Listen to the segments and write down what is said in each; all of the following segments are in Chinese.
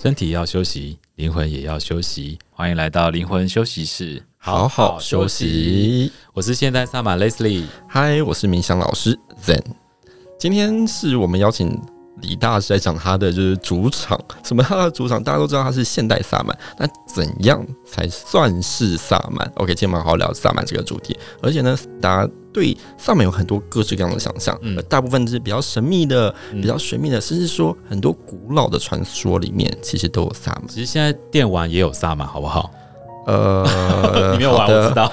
身体要休息，灵魂也要休息。欢迎来到灵魂休息室，好好休息。我是现代萨满 Leslie，嗨，我是冥想老师 Zen。今天是我们邀请。李大师来讲他的就是主场，什么他的主场？大家都知道他是现代萨满，那怎样才算是萨满？OK，今天我们好好聊萨满这个主题。而且呢，大家对萨满有很多各式各样的想象，嗯，大部分是比较神秘的、比较神秘的，甚至说很多古老的传说里面，其实都有萨满。其实现在电玩也有萨满，好不好？呃，你没有玩，我知道。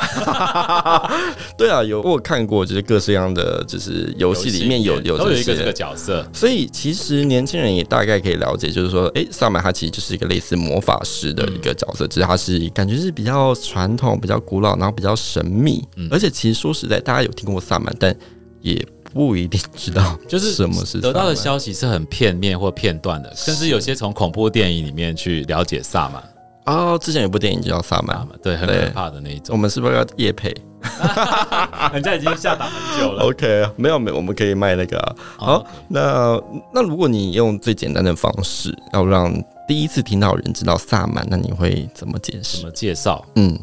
对啊，有我有看过，就是各式各样的，就是游戏里面有有都有一个这个角色。所以其实年轻人也大概可以了解，就是说，哎，萨满他其实就是一个类似魔法师的一个角色，只是他是感觉是比较传统、比较古老，然后比较神秘。而且其实说实在，大家有听过萨满，但也不一定知道就是什么是。得到的消息是很片面或片段的，甚至有些从恐怖电影里面去了解萨满。哦，之前有部电影叫《萨满》，对，很可怕的那一种。我们是不是要夜配？人家已经下档很久了。OK，没有没有，我们可以卖那个、啊。好.那那如果你用最简单的方式，要让第一次听到人知道萨满，那你会怎么解释？怎么介绍？嗯，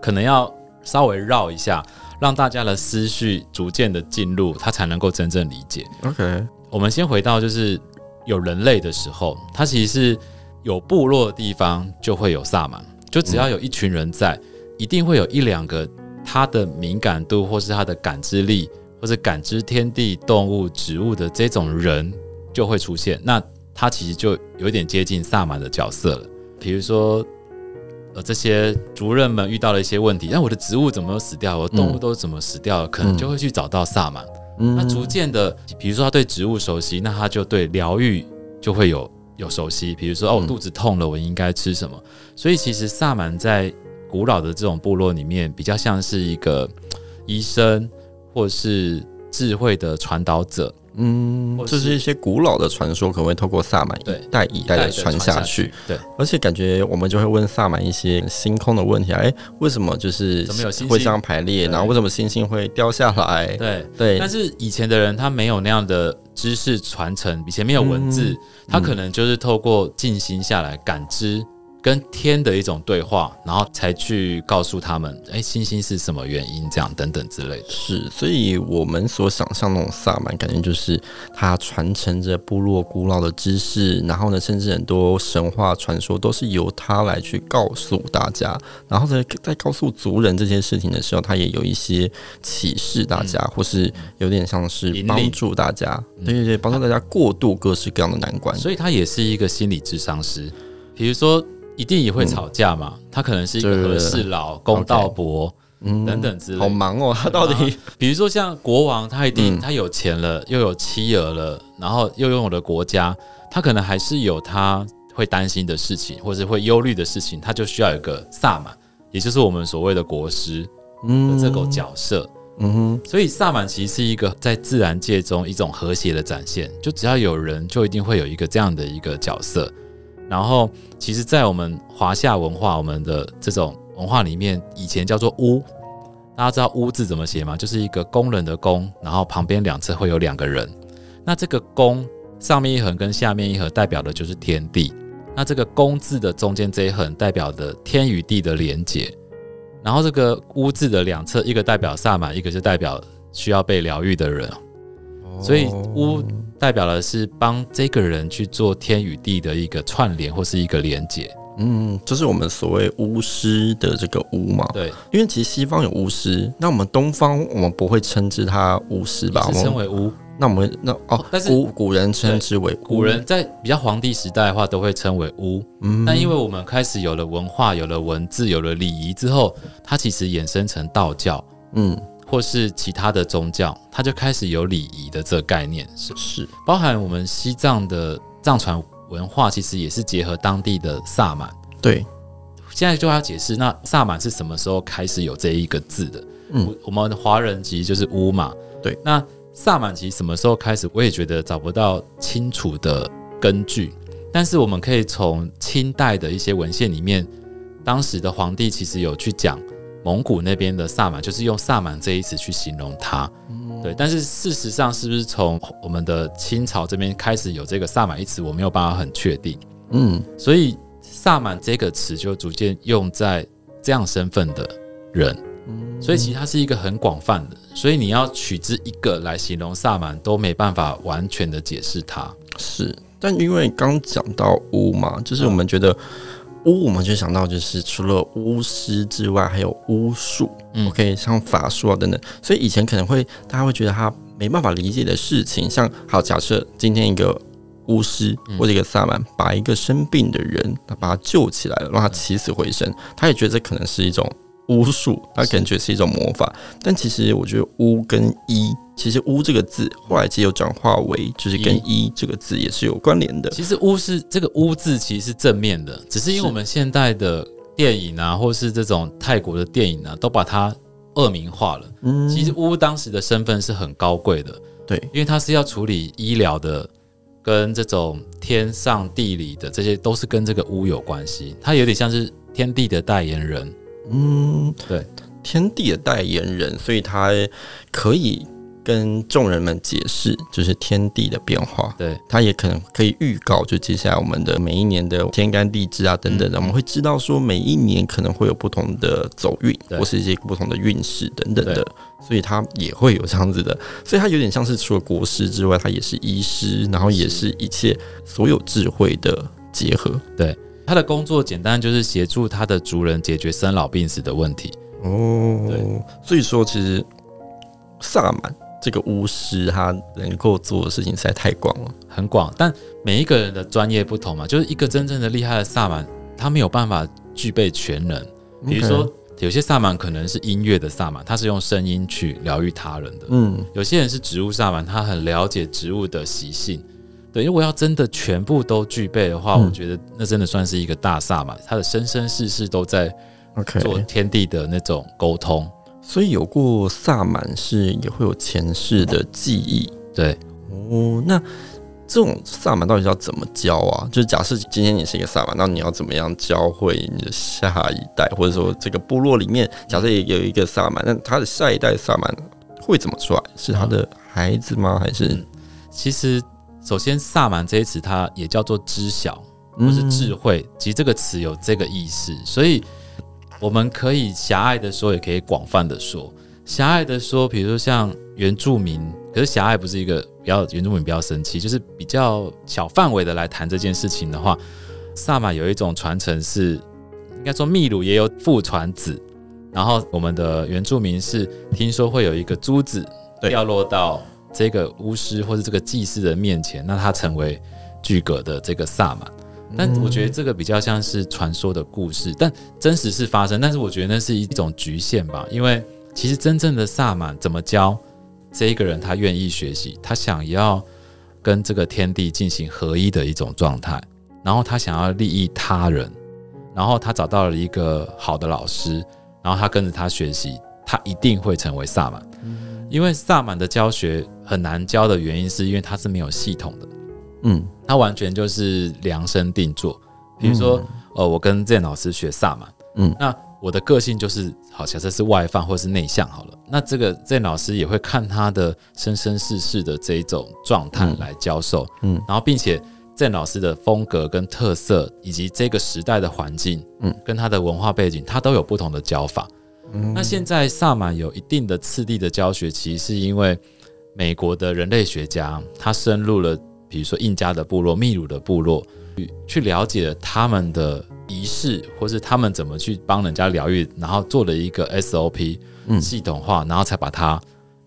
可能要稍微绕一下，让大家的思绪逐渐的进入，他才能够真正理解。OK，我们先回到就是有人类的时候，他其实是。有部落的地方就会有萨满，就只要有一群人在，一定会有一两个他的敏感度，或是他的感知力，或者感知天地动物、植物的这种人就会出现。那他其实就有点接近萨满的角色了。比如说，呃，这些族人们遇到了一些问题，那我的植物怎么死掉？我的动物都怎么死掉？可能就会去找到萨满。那逐渐的，比如说他对植物熟悉，那他就对疗愈就会有。有熟悉，比如说哦，我肚子痛了，我应该吃什么？嗯、所以其实萨满在古老的这种部落里面，比较像是一个医生，或是智慧的传导者。嗯，这是一些古老的传说，可能会透过萨满一代一代的传下去。对，而且感觉我们就会问萨满一些星空的问题啊，哎，为什么就是会这样排列？然后为什么星星会掉下来？对对。对但是以前的人他没有那样的知识传承，以前没有文字，嗯、他可能就是透过静心下来感知。跟天的一种对话，然后才去告诉他们，哎，星星是什么原因，这样等等之类的。是，所以我们所想象那种萨满，感觉就是他传承着部落古老的知识，然后呢，甚至很多神话传说都是由他来去告诉大家，然后在在告诉族人这件事情的时候，他也有一些启示大家，嗯、或是有点像是帮助大家，对对对，帮助大家过渡各式各样的难关。所以他也是一个心理智商师，比如说。一定也会吵架嘛？嗯、他可能是一个和事佬、公道伯等等之类。好忙哦，他到底？比如说像国王，他一定他有钱了，又有妻儿了，然后又拥有了国家，他可能还是有他会担心的事情，或者会忧虑的事情，他就需要有一个萨满，也就是我们所谓的国师的这个角色。嗯哼，所以萨满其实是一个在自然界中一种和谐的展现，就只要有人，就一定会有一个这样的一个角色。然后，其实，在我们华夏文化，我们的这种文化里面，以前叫做巫。大家知道“巫”字怎么写吗？就是一个工人的“工”，然后旁边两侧会有两个人。那这个“工”上面一横跟下面一横代表的就是天地。那这个“工”字的中间这一横代表的天与地的连接。然后这个“巫”字的两侧，一个代表萨满，一个是代表需要被疗愈的人。所以“巫”。代表的是帮这个人去做天与地的一个串联或是一个连接，嗯，就是我们所谓巫师的这个巫嘛。对，因为其实西方有巫师，那我们东方我们不会称之他巫师吧？称为巫。那我们那哦，但是古古人称之为，古人在比较皇帝时代的话都会称为巫。嗯，但因为我们开始有了文化、有了文字、有了礼仪之后，它其实衍生成道教。嗯。或是其他的宗教，它就开始有礼仪的这个概念，是是，包含我们西藏的藏传文化，其实也是结合当地的萨满。对，现在就要解释，那萨满是什么时候开始有这一个字的？嗯，我们华人其实就是巫嘛。对，那萨满其实什么时候开始？我也觉得找不到清楚的根据，但是我们可以从清代的一些文献里面，当时的皇帝其实有去讲。蒙古那边的萨满就是用萨满这一词去形容它，嗯、对。但是事实上，是不是从我们的清朝这边开始有这个萨满一词，我没有办法很确定。嗯，所以萨满这个词就逐渐用在这样身份的人。所以其实它是一个很广泛的，所以你要取之一个来形容萨满都没办法完全的解释它。是，但因为刚讲到巫嘛，就是我们觉得巫，我们就想到就是除了巫师之外，还有巫术，嗯，OK，像法术啊等等。所以以前可能会大家会觉得他没办法理解的事情，像好假设今天一个巫师或者一个萨满把一个生病的人，他把他救起来了，让他起死回生，他也觉得这可能是一种。巫术，它感觉是一种魔法，但其实我觉得巫跟医，其实巫这个字后来其实有转化为，就是跟医这个字也是有关联的。其实巫是这个巫字，其实是正面的，只是因为我们现代的电影啊，或是这种泰国的电影啊，都把它恶名化了。嗯，其实巫当时的身份是很高贵的，对，因为他是要处理医疗的，跟这种天上地理的，这些都是跟这个巫有关系。他有点像是天地的代言人。嗯，对，天地的代言人，所以他可以跟众人们解释，就是天地的变化。对，他也可能可以预告，就接下来我们的每一年的天干地支啊等等的，嗯、我们会知道说每一年可能会有不同的走运，或是一些不同的运势等等的，所以他也会有这样子的，所以他有点像是除了国师之外，他也是医师，然后也是一切所有智慧的结合。对。他的工作简单，就是协助他的族人解决生老病死的问题。哦，对，所以说其实萨满这个巫师，他能够做的事情实在太广了，很广。但每一个人的专业不同嘛，就是一个真正的厉害的萨满，他没有办法具备全能。比如说，有些萨满可能是音乐的萨满，他是用声音去疗愈他人的。嗯，有些人是植物萨满，他很了解植物的习性。对，如果要真的全部都具备的话，嗯、我觉得那真的算是一个大萨满，他的生生世世都在做天地的那种沟通。所以有过萨满是也会有前世的记忆。对，哦，那这种萨满到底要怎么教啊？就是假设今天你是一个萨满，那你要怎么样教会你的下一代，或者说这个部落里面，假设有一个萨满，那他的下一代萨满会怎么出来？是他的孩子吗？还是、嗯、其实？首先，萨满这一词它也叫做知晓或是智慧，嗯、其实这个词有这个意思，所以我们可以狭隘的说，也可以广泛的说。狭隘的说，比如说像原住民，可是狭隘不是一个比较原住民比较生气，就是比较小范围的来谈这件事情的话，萨满有一种传承是，应该说秘鲁也有父传子，然后我们的原住民是听说会有一个珠子掉落到。这个巫师或者这个祭司的面前，那他成为巨格的这个萨满，但我觉得这个比较像是传说的故事，但真实是发生。但是我觉得那是一种局限吧，因为其实真正的萨满怎么教这一个人，他愿意学习，他想要跟这个天地进行合一的一种状态，然后他想要利益他人，然后他找到了一个好的老师，然后他跟着他学习，他一定会成为萨满。因为萨满的教学很难教的原因，是因为它是没有系统的，嗯，它完全就是量身定做。比如说，嗯、呃，我跟 Zen 老师学萨满，嗯，那我的个性就是，好，假设是外放或是内向好了，那这个 Zen 老师也会看他的生生世世的这一种状态来教授，嗯，然后并且 Zen 老师的风格跟特色，以及这个时代的环境，嗯，跟他的文化背景，他都有不同的教法。那现在萨满有一定的次第的教学，其实是因为美国的人类学家他深入了，比如说印加的部落、秘鲁的部落，去去了解了他们的仪式，或是他们怎么去帮人家疗愈，然后做了一个 SOP 系统化，然后才把它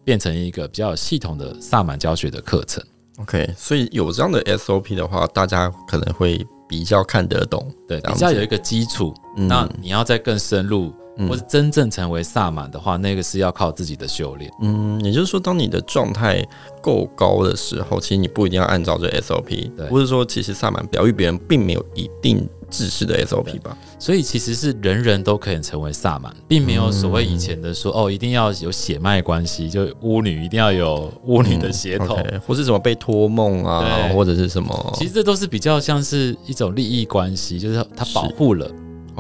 变成一个比较有系统的萨满教学的课程。OK，所以有这样的 SOP 的话，大家可能会比较看得懂，对，比较有一个基础。那你要再更深入。或是真正成为萨满的话，那个是要靠自己的修炼。嗯，也就是说，当你的状态够高的时候，其实你不一定要按照这 SOP。对，或者说，其实萨满疗愈别人并没有一定制式的 SOP 吧。所以其实是人人都可以成为萨满，并没有所谓以前的说、嗯、哦，一定要有血脉关系，就巫女一定要有巫女的血统、嗯 okay，或是什么被托梦啊，或者是什么。其实这都是比较像是一种利益关系，就是他保护了。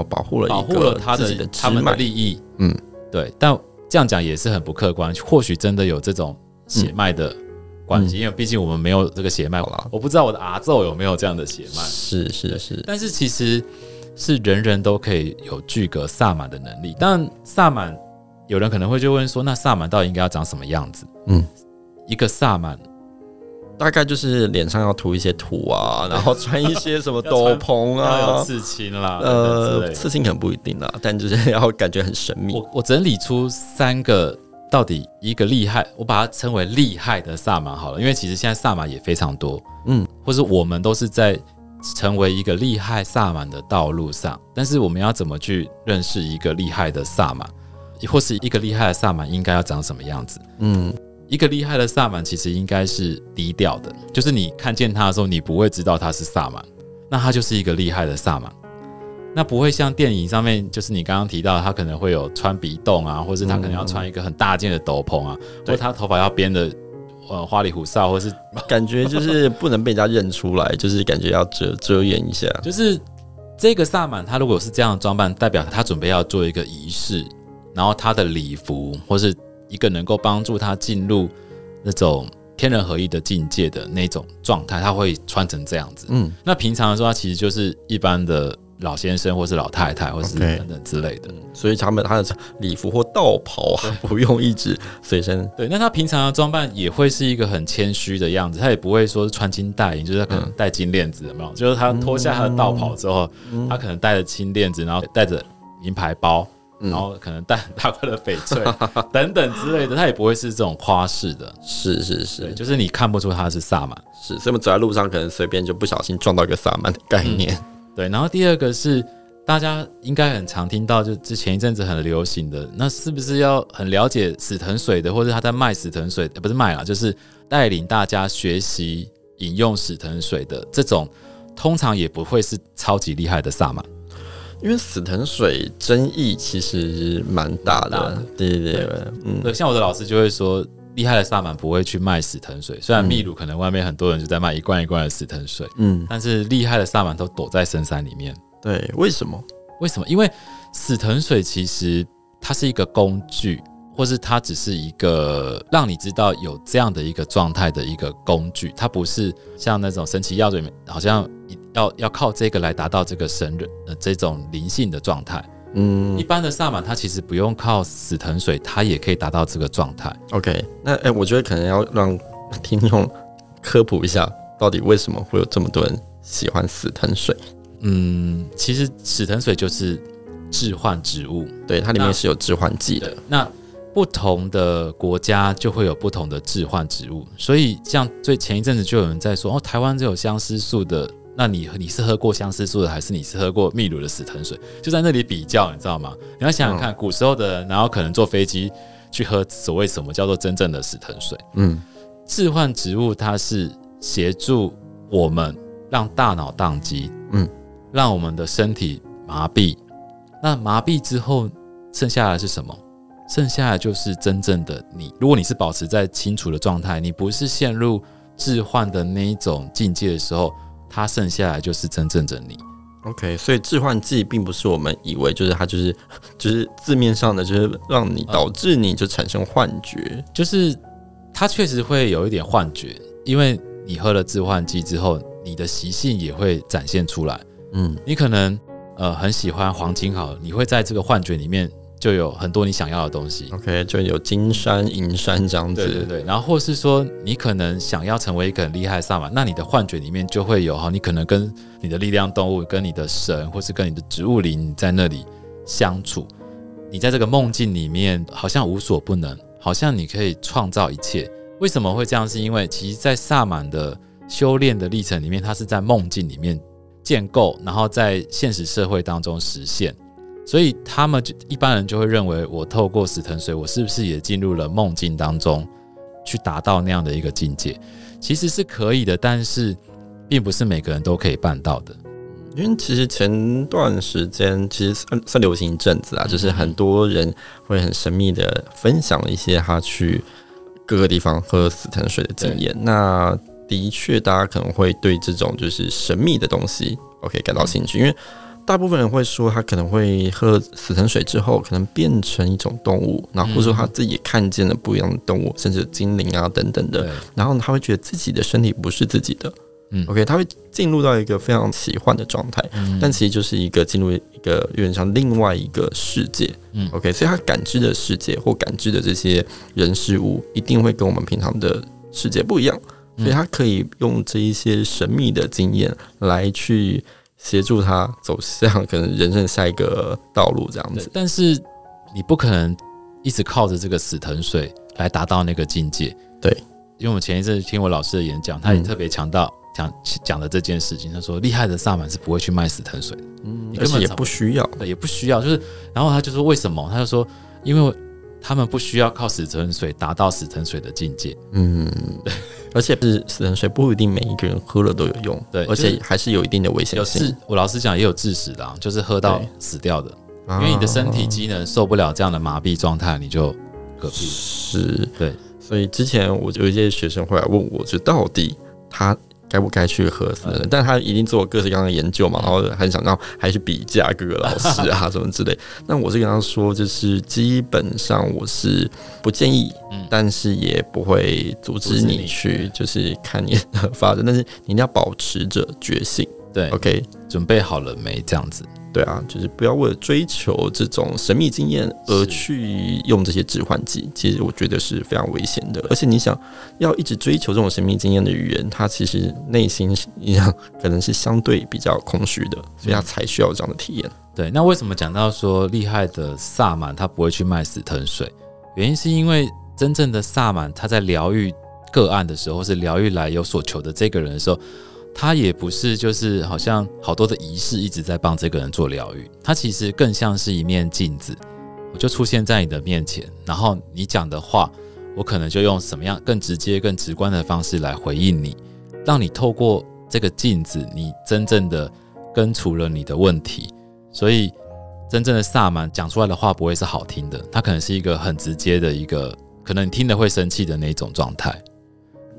保护了保护了他的他们的利益，嗯，对，但这样讲也是很不客观。或许真的有这种血脉的关系，嗯、因为毕竟我们没有这个血脉，了我不知道我的阿奏有没有这样的血脉。是是是，但是其实是人人都可以有具格萨满的能力。但萨满，有人可能会就问说，那萨满到底应该要长什么样子？嗯，一个萨满。大概就是脸上要涂一些土啊，然后穿一些什么斗篷啊，刺青啦，呃，刺青可能不一定啦，但就是要感觉很神秘。我我整理出三个，到底一个厉害，我把它称为厉害的萨满好了，因为其实现在萨满也非常多，嗯，或是我们都是在成为一个厉害萨满的道路上，但是我们要怎么去认识一个厉害的萨满，或是一个厉害的萨满应该要长什么样子？嗯。一个厉害的萨满其实应该是低调的，就是你看见他的时候，你不会知道他是萨满，那他就是一个厉害的萨满，那不会像电影上面，就是你刚刚提到他可能会有穿鼻洞啊，或是他可能要穿一个很大件的斗篷啊，嗯、或者他头发要编的呃花里胡哨，或是 感觉就是不能被人家认出来，就是感觉要遮遮掩一下。就是这个萨满，他如果是这样的装扮，代表他准备要做一个仪式，然后他的礼服或是。一个能够帮助他进入那种天人合一的境界的那种状态，他会穿成这样子。嗯，那平常的时候，他其实就是一般的老先生，或是老太太，或是等等之类的。所以他们他的礼服或道袍啊，不用一直随身。对，那他平常的装扮也会是一个很谦虚的样子，他也不会说是穿金戴银，就是他可能戴金链子，有没有？就是他脱下他的道袍之后，嗯、他可能戴着金链子，然后带着名牌包。然后可能带很大块的翡翠等等之类的，他也不会是这种夸式的。是是是，就是你看不出他是萨满。是，所以我们走在路上，可能随便就不小心撞到一个萨满的概念。嗯。对，然后第二个是大家应该很常听到，就之前一阵子很流行的，那是不是要很了解死藤水的，或者他在卖死藤水，不是卖啦，就是带领大家学习饮用死藤水的这种，通常也不会是超级厉害的萨满。因为死藤水争议其实蛮大的，对对对，对嗯，对，像我的老师就会说，厉害的萨满不会去卖死藤水，虽然秘鲁可能外面很多人就在卖一罐一罐的死藤水，嗯，但是厉害的萨满都躲在深山里面。对，为什么？为什么？因为死藤水其实它是一个工具，或是它只是一个让你知道有这样的一个状态的一个工具，它不是像那种神奇药水里面好像。要要靠这个来达到这个神人呃这种灵性的状态，嗯，一般的萨满他其实不用靠死藤水，他也可以达到这个状态。OK，那哎、欸，我觉得可能要让听众科普一下，到底为什么会有这么多人喜欢死藤水？嗯，其实死藤水就是致幻植物，对，它里面是有致幻剂的。那不同的国家就会有不同的致幻植物，所以像最前一阵子就有人在说，哦，台湾只有相思树的。那你你是喝过相思树的，还是你是喝过秘鲁的死藤水？就在那里比较，你知道吗？你要想想看，古时候的人，然后可能坐飞机去喝所谓什么叫做真正的死藤水？嗯，置换植物它是协助我们让大脑宕机，嗯，让我们的身体麻痹。那麻痹之后，剩下来是什么？剩下来就是真正的你。如果你是保持在清楚的状态，你不是陷入置换的那一种境界的时候。它剩下来就是真正的你。OK，所以致幻剂并不是我们以为就是它就是 就是字面上的，就是让你导致你就产生幻觉，嗯、就是它确实会有一点幻觉，因为你喝了致幻剂之后，你的习性也会展现出来。嗯，你可能呃很喜欢黄金，好，你会在这个幻觉里面。就有很多你想要的东西，OK，就有金山银山这样子，对对对。然后或是说，你可能想要成为一个很厉害的萨满，那你的幻觉里面就会有哈，你可能跟你的力量动物、跟你的神，或是跟你的植物灵在那里相处。你在这个梦境里面，好像无所不能，好像你可以创造一切。为什么会这样？是因为其实，在萨满的修炼的历程里面，它是在梦境里面建构，然后在现实社会当中实现。所以他们就一般人就会认为，我透过死藤水，我是不是也进入了梦境当中，去达到那样的一个境界？其实是可以的，但是并不是每个人都可以办到的。因为其实前段时间其实算算流行一阵子啊，就是很多人会很神秘的分享一些他去各个地方喝死藤水的经验。那的确，大家可能会对这种就是神秘的东西，OK 感到兴趣，因为。大部分人会说，他可能会喝死藤水之后，可能变成一种动物，然后或者说他自己也看见了不一样的动物，甚至精灵啊等等的，然后他会觉得自己的身体不是自己的。嗯，OK，他会进入到一个非常奇幻的状态，嗯，但其实就是一个进入一个有点像另外一个世界，嗯，OK，所以他感知的世界或感知的这些人事物，一定会跟我们平常的世界不一样，所以他可以用这一些神秘的经验来去协助他走向可能人生下一个道路这样子。但是你不可能一直靠着这个死藤水来达到那个境界，对，因为我们前一阵听我老师的演讲，他也特别强调。嗯讲讲的这件事情，他说厉害的萨满是不会去卖死藤水的，嗯，而且也不需要，也不需要，就是，然后他就说为什么？他就说，因为他们不需要靠死沉水达到死沉水的境界，嗯，对，而且是死沉水不一定每一个人喝了都有用，对，而且还是有一定的危险性。有我老实讲也有致死的，啊，就是喝到死掉的，因为你的身体机能受不了这样的麻痹状态，你就嗝屁。是，对，所以之前我有一些学生会来问我，就到底他。该不该去喝死人？但他一定做各式各样的研究嘛，然后很想让还去比价各个老师啊什么之类。那我是跟他说，就是基本上我是不建议，但是也不会阻止你去，就是看你的发展，但是你一定要保持着觉醒。对，OK，准备好了没？这样子。对啊，就是不要为了追求这种神秘经验而去用这些致幻剂，其实我觉得是非常危险的。而且你想要一直追求这种神秘经验的语言，他其实内心一样 可能是相对比较空虚的，所以他才需要这样的体验。对，那为什么讲到说厉害的萨满他不会去卖死藤水？原因是因为真正的萨满他在疗愈个案的时候，或是疗愈来有所求的这个人的时候。他也不是，就是好像好多的仪式一直在帮这个人做疗愈，他其实更像是一面镜子，我就出现在你的面前，然后你讲的话，我可能就用什么样更直接、更直观的方式来回应你，让你透过这个镜子，你真正的根除了你的问题。所以，真正的萨满讲出来的话不会是好听的，他可能是一个很直接的一个，可能你听了会生气的那种状态。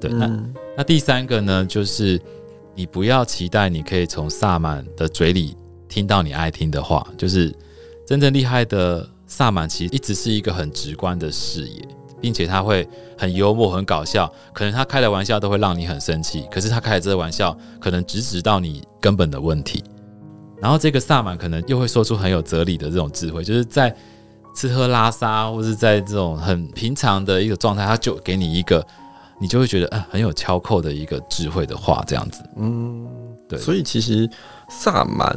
对，那那第三个呢，就是。你不要期待你可以从萨满的嘴里听到你爱听的话，就是真正厉害的萨满，其实一直是一个很直观的视野，并且他会很幽默、很搞笑。可能他开的玩笑都会让你很生气，可是他开的这个玩笑可能直指到你根本的问题。然后这个萨满可能又会说出很有哲理的这种智慧，就是在吃喝拉撒，或是在这种很平常的一个状态，他就给你一个。你就会觉得，嗯，很有敲扣的一个智慧的话，这样子，嗯，对。所以其实萨满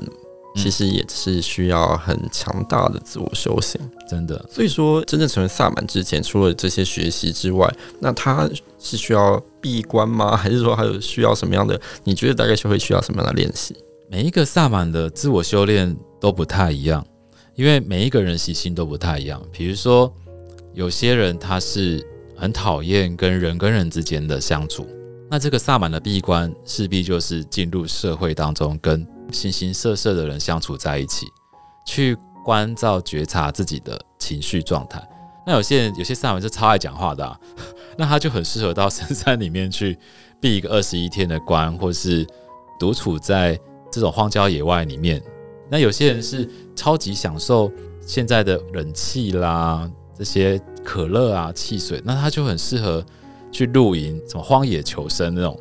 其实也是需要很强大的自我修行，真的。所以说，真正成为萨满之前，除了这些学习之外，那他是需要闭关吗？还是说还有需要什么样的？你觉得大概是会需要什么样的练习？每一个萨满的自我修炼都不太一样，因为每一个人习性都不太一样。比如说，有些人他是。很讨厌跟人跟人之间的相处，那这个萨满的闭关势必就是进入社会当中，跟形形色色的人相处在一起，去关照觉察自己的情绪状态。那有些人有些萨满是超爱讲话的啊，那他就很适合到深山里面去闭一个二十一天的关，或是独处在这种荒郊野外里面。那有些人是超级享受现在的冷气啦，这些。可乐啊，汽水，那他就很适合去露营，什么荒野求生那种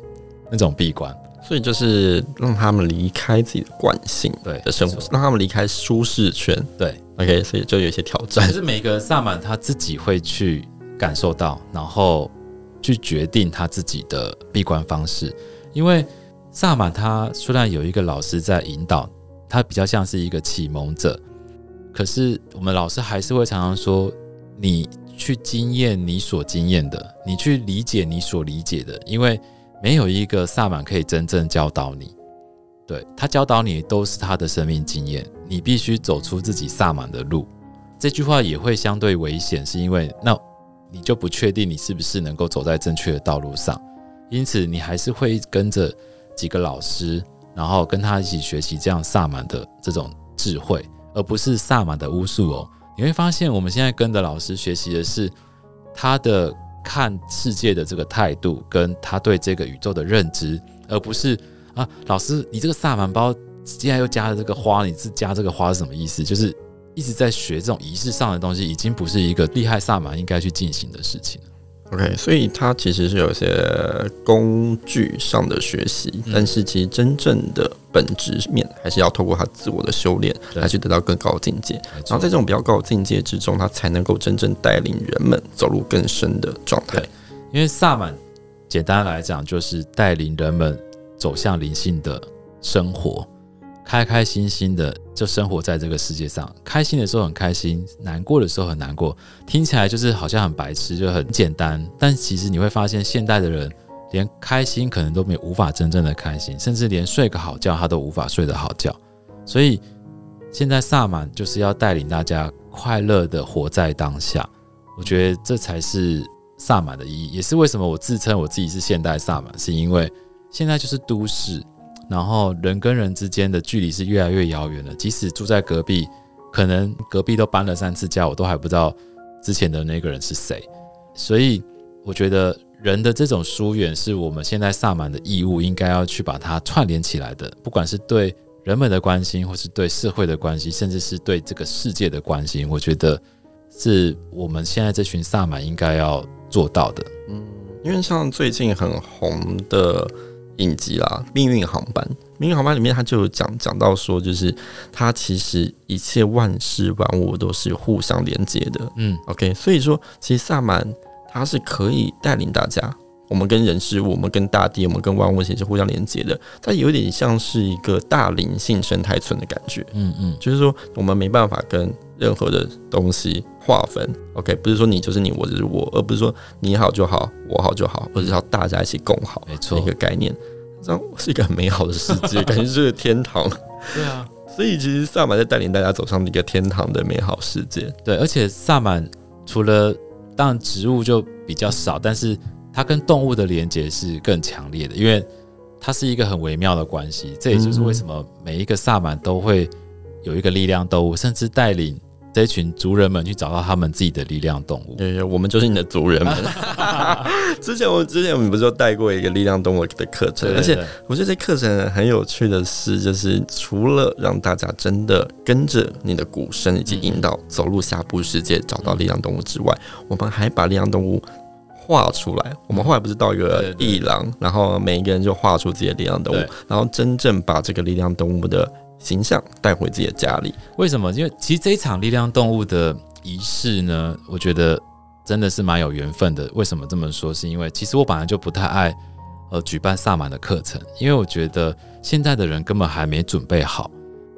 那种闭关，所以就是让他们离开自己的惯性对的生活，让他们离开舒适圈。对，OK，所以就有一些挑战。可是每个萨满他自己会去感受到，然后去决定他自己的闭关方式。因为萨满他虽然有一个老师在引导，他比较像是一个启蒙者，可是我们老师还是会常常说你。去经验你所经验的，你去理解你所理解的，因为没有一个萨满可以真正教导你。对，他教导你都是他的生命经验，你必须走出自己萨满的路。这句话也会相对危险，是因为那你就不确定你是不是能够走在正确的道路上，因此你还是会跟着几个老师，然后跟他一起学习这样萨满的这种智慧，而不是萨满的巫术哦。你会发现，我们现在跟的老师学习的是他的看世界的这个态度，跟他对这个宇宙的认知，而不是啊，老师，你这个萨满包竟然又加了这个花，你是加这个花是什么意思？就是一直在学这种仪式上的东西，已经不是一个厉害萨满应该去进行的事情了。OK，所以它其实是有一些工具上的学习，嗯、但是其实真正的本质面还是要透过他自我的修炼来去得到更高的境界。然后在这种比较高的境界之中，他才能够真正带领人们走入更深的状态。因为萨满简单来讲就是带领人们走向灵性的生活。开开心心的就生活在这个世界上，开心的时候很开心，难过的时候很难过，听起来就是好像很白痴，就很简单。但其实你会发现，现代的人连开心可能都没无法真正的开心，甚至连睡个好觉他都无法睡得好觉。所以现在萨满就是要带领大家快乐的活在当下。我觉得这才是萨满的意义，也是为什么我自称我自己是现代萨满，是因为现在就是都市。然后人跟人之间的距离是越来越遥远了，即使住在隔壁，可能隔壁都搬了三次家，我都还不知道之前的那个人是谁。所以我觉得人的这种疏远是我们现在萨满的义务，应该要去把它串联起来的。不管是对人们的关心，或是对社会的关系，甚至是对这个世界的关心，我觉得是我们现在这群萨满应该要做到的。嗯，因为像最近很红的。影集啦，命运航班，命运航班里面他就有讲讲到说，就是他其实一切万事万物都是互相连接的。嗯，OK，所以说其实萨满他是可以带领大家，我们跟人事物，我们跟大地，我们跟万物其实是互相连接的。它有点像是一个大灵性生态村的感觉。嗯嗯，就是说我们没办法跟任何的东西划分。OK，不是说你就是你，我就是我，而不是说你好就好，我好就好，而是要大家一起共好。没错，一个概念。这样是一个很美好的世界，感觉就是个天堂。对啊，所以其实萨满在带领大家走上一个天堂的美好世界。对，而且萨满除了当然植物就比较少，但是它跟动物的连接是更强烈的，因为它是一个很微妙的关系。这也就是为什么每一个萨满都会有一个力量动物，甚至带领。这一群族人们去找到他们自己的力量动物。对，我们就是你的族人们。之前我之前我们不是有带过一个力量动物的课程，而且我觉得这课程很有趣的是，就是除了让大家真的跟着你的鼓声以及引导走入下部世界找到力量动物之外，我们还把力量动物画出来。我们后来不是到一个艺廊，然后每一个人就画出自己的力量动物，然后真正把这个力量动物的。形象带回自己的家里，为什么？因为其实这一场力量动物的仪式呢，我觉得真的是蛮有缘分的。为什么这么说？是因为其实我本来就不太爱呃举办萨满的课程，因为我觉得现在的人根本还没准备好。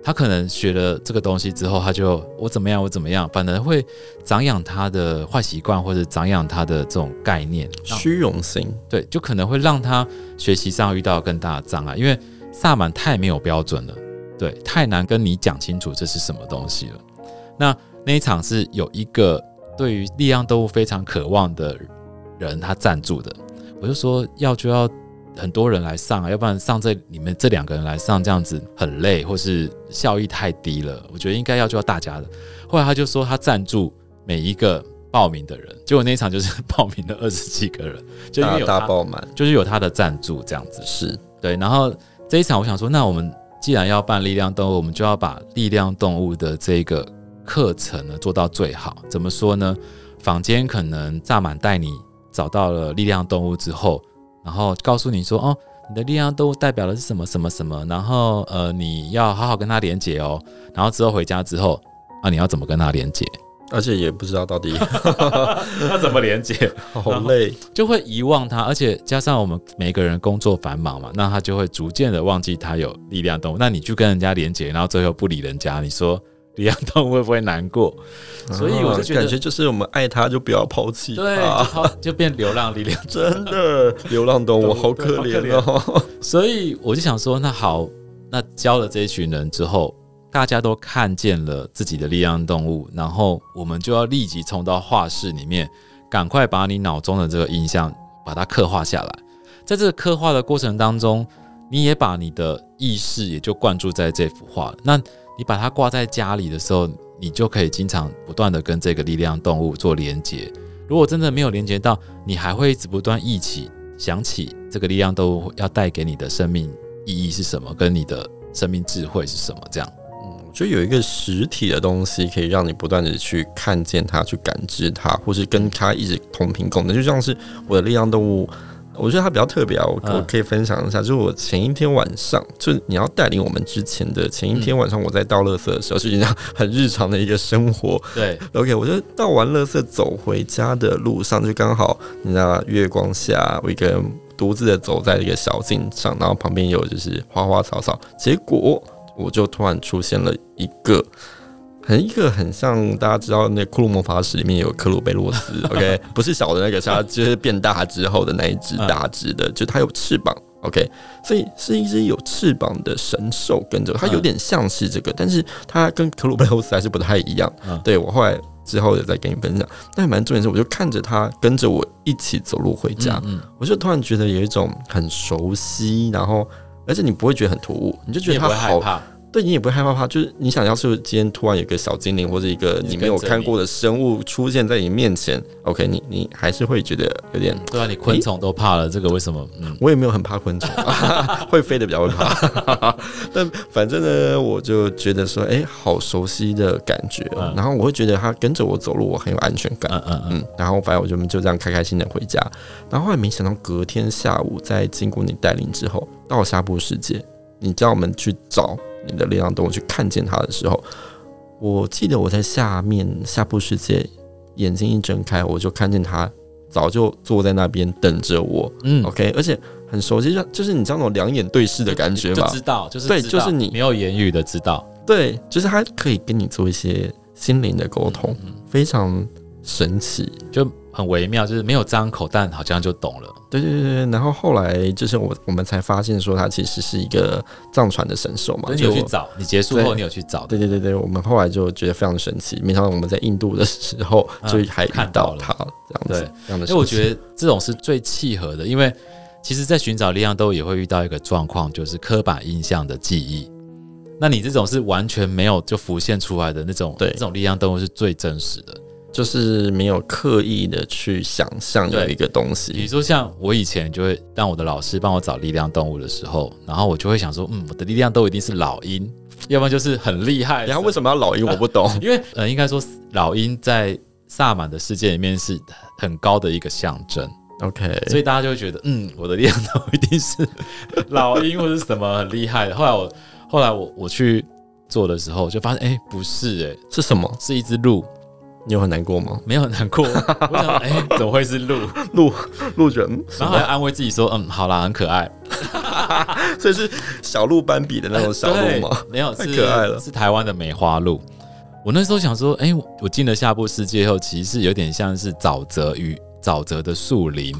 他可能学了这个东西之后，他就我怎么样，我怎么样，反而会长养他的坏习惯，或者长养他的这种概念，虚荣心。对，就可能会让他学习上遇到更大的障碍，因为萨满太没有标准了。对，太难跟你讲清楚这是什么东西了。那那一场是有一个对于力量动物非常渴望的人，他赞助的。我就说要就要很多人来上啊，要不然上这你们这两个人来上这样子很累，或是效益太低了。我觉得应该要就要大家的。后来他就说他赞助每一个报名的人，结果那一场就是报名了二十几个人，就因为有他大爆满，就是有他的赞助这样子。是对，然后这一场我想说，那我们。既然要办力量动物，我们就要把力量动物的这个课程呢做到最好。怎么说呢？坊间可能萨满带你找到了力量动物之后，然后告诉你说：“哦，你的力量动物代表的是什么什么什么。”然后呃，你要好好跟它连接哦。然后之后回家之后啊，你要怎么跟它连接？而且也不知道到底 要怎么连接，好累，就会遗忘它。而且加上我们每个人工作繁忙嘛，那他就会逐渐的忘记他有力量动物。那你去跟人家连接，然后最后不理人家，你说力量动物会不会难过？所以我就觉得，感觉就是我们爱他，就不要抛弃，对，就变流浪力量，真的流浪动物好可怜哦。所以我就想说，那好，那教了这一群人之后。大家都看见了自己的力量动物，然后我们就要立即冲到画室里面，赶快把你脑中的这个印象把它刻画下来。在这个刻画的过程当中，你也把你的意识也就灌注在这幅画。那你把它挂在家里的时候，你就可以经常不断的跟这个力量动物做连接。如果真的没有连接到，你还会一直不断忆起、想起这个力量动物要带给你的生命意义是什么，跟你的。生命智慧是什么？这样，嗯，我觉得有一个实体的东西可以让你不断的去看见它，去感知它，或是跟它一直同频共振，就像是我的力量动物。我觉得它比较特别啊，我我可以分享一下，就是我前一天晚上，就是你要带领我们之前的前一天晚上，我在倒垃圾的时候，是一样很日常的一个生活。对，OK，我就倒完垃圾走回家的路上，就刚好你知道月光下，我一个人独自的走在一个小径上，然后旁边有就是花花草草，结果我就突然出现了一个。很一个很像大家知道那个库洛魔法使里面有克鲁贝洛斯，OK，不是小的那个，是它就是变大之后的那一只大只的，就它有翅膀，OK，所以是一只有翅膀的神兽跟着它，有点像是这个，但是它跟克鲁贝洛斯还是不太一样。对，我后来之后也再跟你分享，但蛮重点是，我就看着它跟着我一起走路回家，我就突然觉得有一种很熟悉，然后而且你不会觉得很突兀，你就觉得它好。对，你也不会害怕怕，就是你想要是今天突然有一个小精灵或者一个你没有看过的生物出现在你面前，OK，你你还是会觉得有点对啊，你昆虫都怕了，这个为什么？嗯，我也没有很怕昆虫，会飞的比较会怕，但反正呢，我就觉得说，哎，好熟悉的感觉，然后我会觉得它跟着我走路，我很有安全感，嗯嗯嗯，然后反正我就就这样开开心的回家，然后后来没想到隔天下午在经过你带领之后，到了下部世界，你叫我们去找。你的力量动物去看见它的时候，我记得我在下面下部世界，眼睛一睁开，我就看见它早就坐在那边等着我。嗯，OK，而且很熟悉，就就是你知道那种两眼对视的感觉吗？就知道，就是对，就是你没有言语的知道，对，就是它可以跟你做一些心灵的沟通，嗯嗯，非常神奇，就。很微妙，就是没有张口，但好像就懂了。对对对，然后后来就是我我们才发现说，他其实是一个藏传的神兽嘛。你有去找？你结束后你有去找？对对对对，我们后来就觉得非常神奇。没想到我们在印度的时候就还看到他这样子。对，这样的。因为我觉得这种是最契合的，因为其实，在寻找力量都也会遇到一个状况，就是刻板印象的记忆。那你这种是完全没有就浮现出来的那种，对，这种力量动物是最真实的。就是没有刻意的去想象有一个东西，比如说像我以前就会让我的老师帮我找力量动物的时候，然后我就会想说，嗯，我的力量都一定是老鹰，要不然就是很厉害。然后为什么要老鹰？我不懂。因为呃，应该说老鹰在萨满的世界里面是很高的一个象征。OK，所以大家就会觉得，嗯，我的力量都一定是老鹰或者什么很厉害的。后来我后来我我去做的时候，就发现，哎、欸，不是、欸，哎，是什么？是一只鹿。你有很难过吗？没有很难过，我想，哎、欸，怎么会是鹿？鹿鹿人，然后还安慰自己说，嗯，好啦，很可爱，所以是小鹿斑比的那种小鹿吗？没有，太可爱了，是台湾的梅花鹿。我那时候想说，哎、欸，我进了下部世界后，其实是有点像是沼泽与沼泽的树林，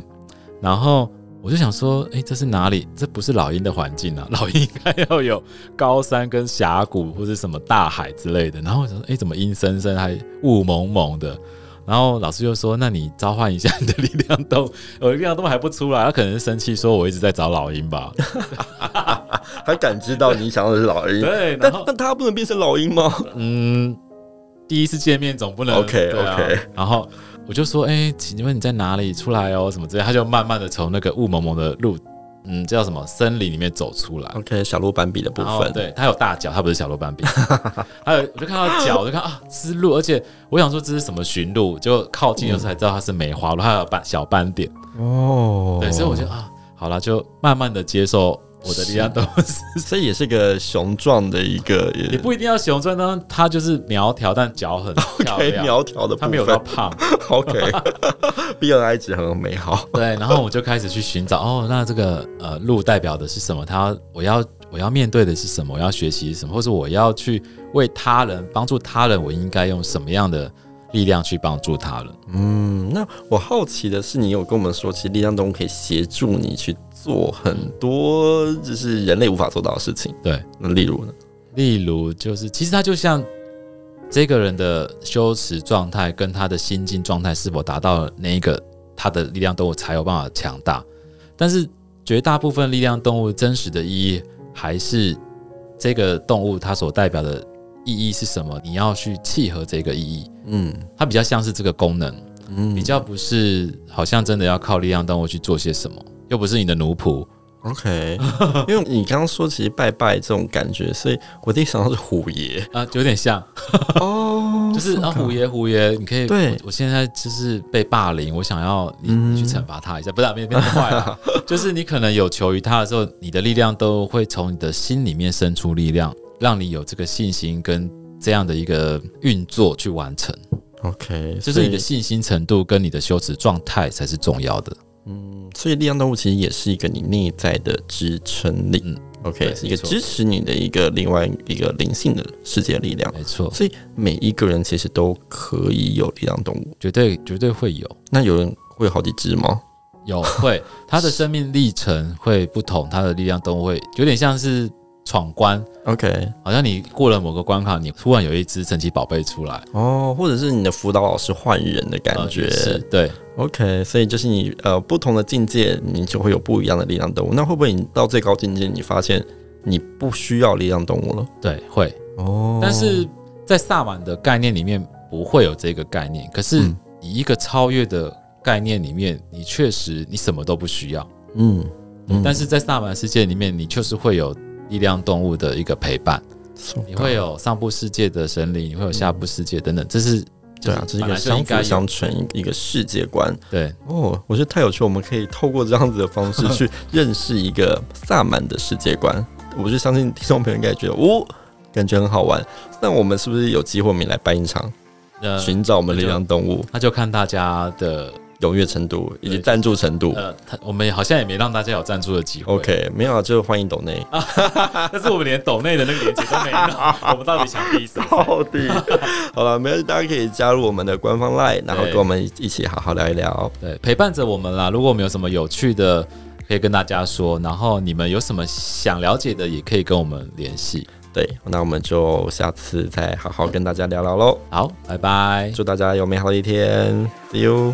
然后。我就想说，哎、欸，这是哪里？这不是老鹰的环境啊！老鹰应该要有高山跟峡谷，或者什么大海之类的。然后我想说，哎、欸，怎么阴森森，还雾蒙蒙的？然后老师就说，那你召唤一下你的力量动物，我的力量动物还不出来，他可能是生气，说我一直在找老鹰吧？还感知到你想要的是老鹰？对，但但他不能变成老鹰吗？嗯，第一次见面总不能 OK OK，然后。我就说，哎、欸，请问你在哪里出来哦？什么之类，他就慢慢的从那个雾蒙蒙的路，嗯，叫什么森林里面走出来。OK，小鹿斑比的部分，对，他有大脚，他不是小鹿斑比。还有，我就看到脚，我就看啊，是鹿，而且我想说这是什么驯鹿，就靠近的时候才知道它是梅花鹿，它有斑小斑点。哦，对，所以我就啊，好了，就慢慢的接受。我的力量都是，所以也是个雄壮的一个，也不一定要雄壮呢。他就是苗条，但脚很 漂亮。苗条的，他没有到胖。OK，BMI 值很美好。对，然后我就开始去寻找，哦，那这个呃鹿代表的是什么？它我要我要面对的是什么？我要学习什么？或者我要去为他人帮助他人，我应该用什么样的力量去帮助他人？嗯，那我好奇的是，你有跟我们说，其实力量动物可以协助你去。做很多就是人类无法做到的事情，对。那例如呢？例如就是，其实他就像这个人的修持状态跟他的心境状态是否达到了那一个，他的力量动物才有办法强大。但是绝大部分力量动物真实的意义，还是这个动物它所代表的意义是什么？你要去契合这个意义。嗯，它比较像是这个功能，嗯，比较不是好像真的要靠力量动物去做些什么。又不是你的奴仆。OK，因为你刚刚说其实拜拜这种感觉，所以我第一想到是虎爷。啊，有点像。哦，就是啊虎爷虎爷，你可以对。我，我现在就是被霸凌，我想要你，你去惩罚他一下，不是变变坏了，就是你可能有求于他的时候，你的力量都会从你的心里面生出力量，让你有这个信心跟这样的一个运作去完成。OK，就是你的信心程度跟你的羞耻状态才是重要的。嗯，所以力量动物其实也是一个你内在的支撑力。嗯，OK，是一个支持你的一个另外一个灵性的世界力量。没错，所以每一个人其实都可以有力量动物，绝对绝对会有。那有人会有好几只吗？有，会，他的生命历程会不同，他的力量动物会有点像是。闯关，OK，好像你过了某个关卡，你突然有一只神奇宝贝出来哦，或者是你的辅导老师换人的感觉，是对，OK，所以就是你呃不同的境界，你就会有不一样的力量动物。那会不会你到最高境界，你发现你不需要力量动物了？对，会哦。但是在萨满的概念里面不会有这个概念，可是以一个超越的概念里面，你确实你什么都不需要，嗯，嗯，但是在萨满世界里面，你确实会有。力量动物的一个陪伴，你会有上部世界的神灵，你会有下部世界等等，这是对啊，这是一个相辅相成一个世界观。对哦，我觉得太有趣，我们可以透过这样子的方式 去认识一个萨满的世界观。我就相信听众朋友应该觉得哦，感觉很好玩。那我们是不是有机会我们来办一场，寻找我们力量动物？那就看大家的。踊跃程度以及赞助程度，呃，他我们好像也没让大家有赞助的机会。OK，没有，就欢迎抖内。但是我们连抖内的那个链接都没有，我们到底想逼死？到底？好了，没关系，大家可以加入我们的官方 LINE，然后跟我们一起好好聊一聊。对，陪伴着我们啦。如果我们有什么有趣的，可以跟大家说。然后你们有什么想了解的，也可以跟我们联系。对，那我们就下次再好好跟大家聊聊喽。好，拜拜，祝大家有美好的一天，See you。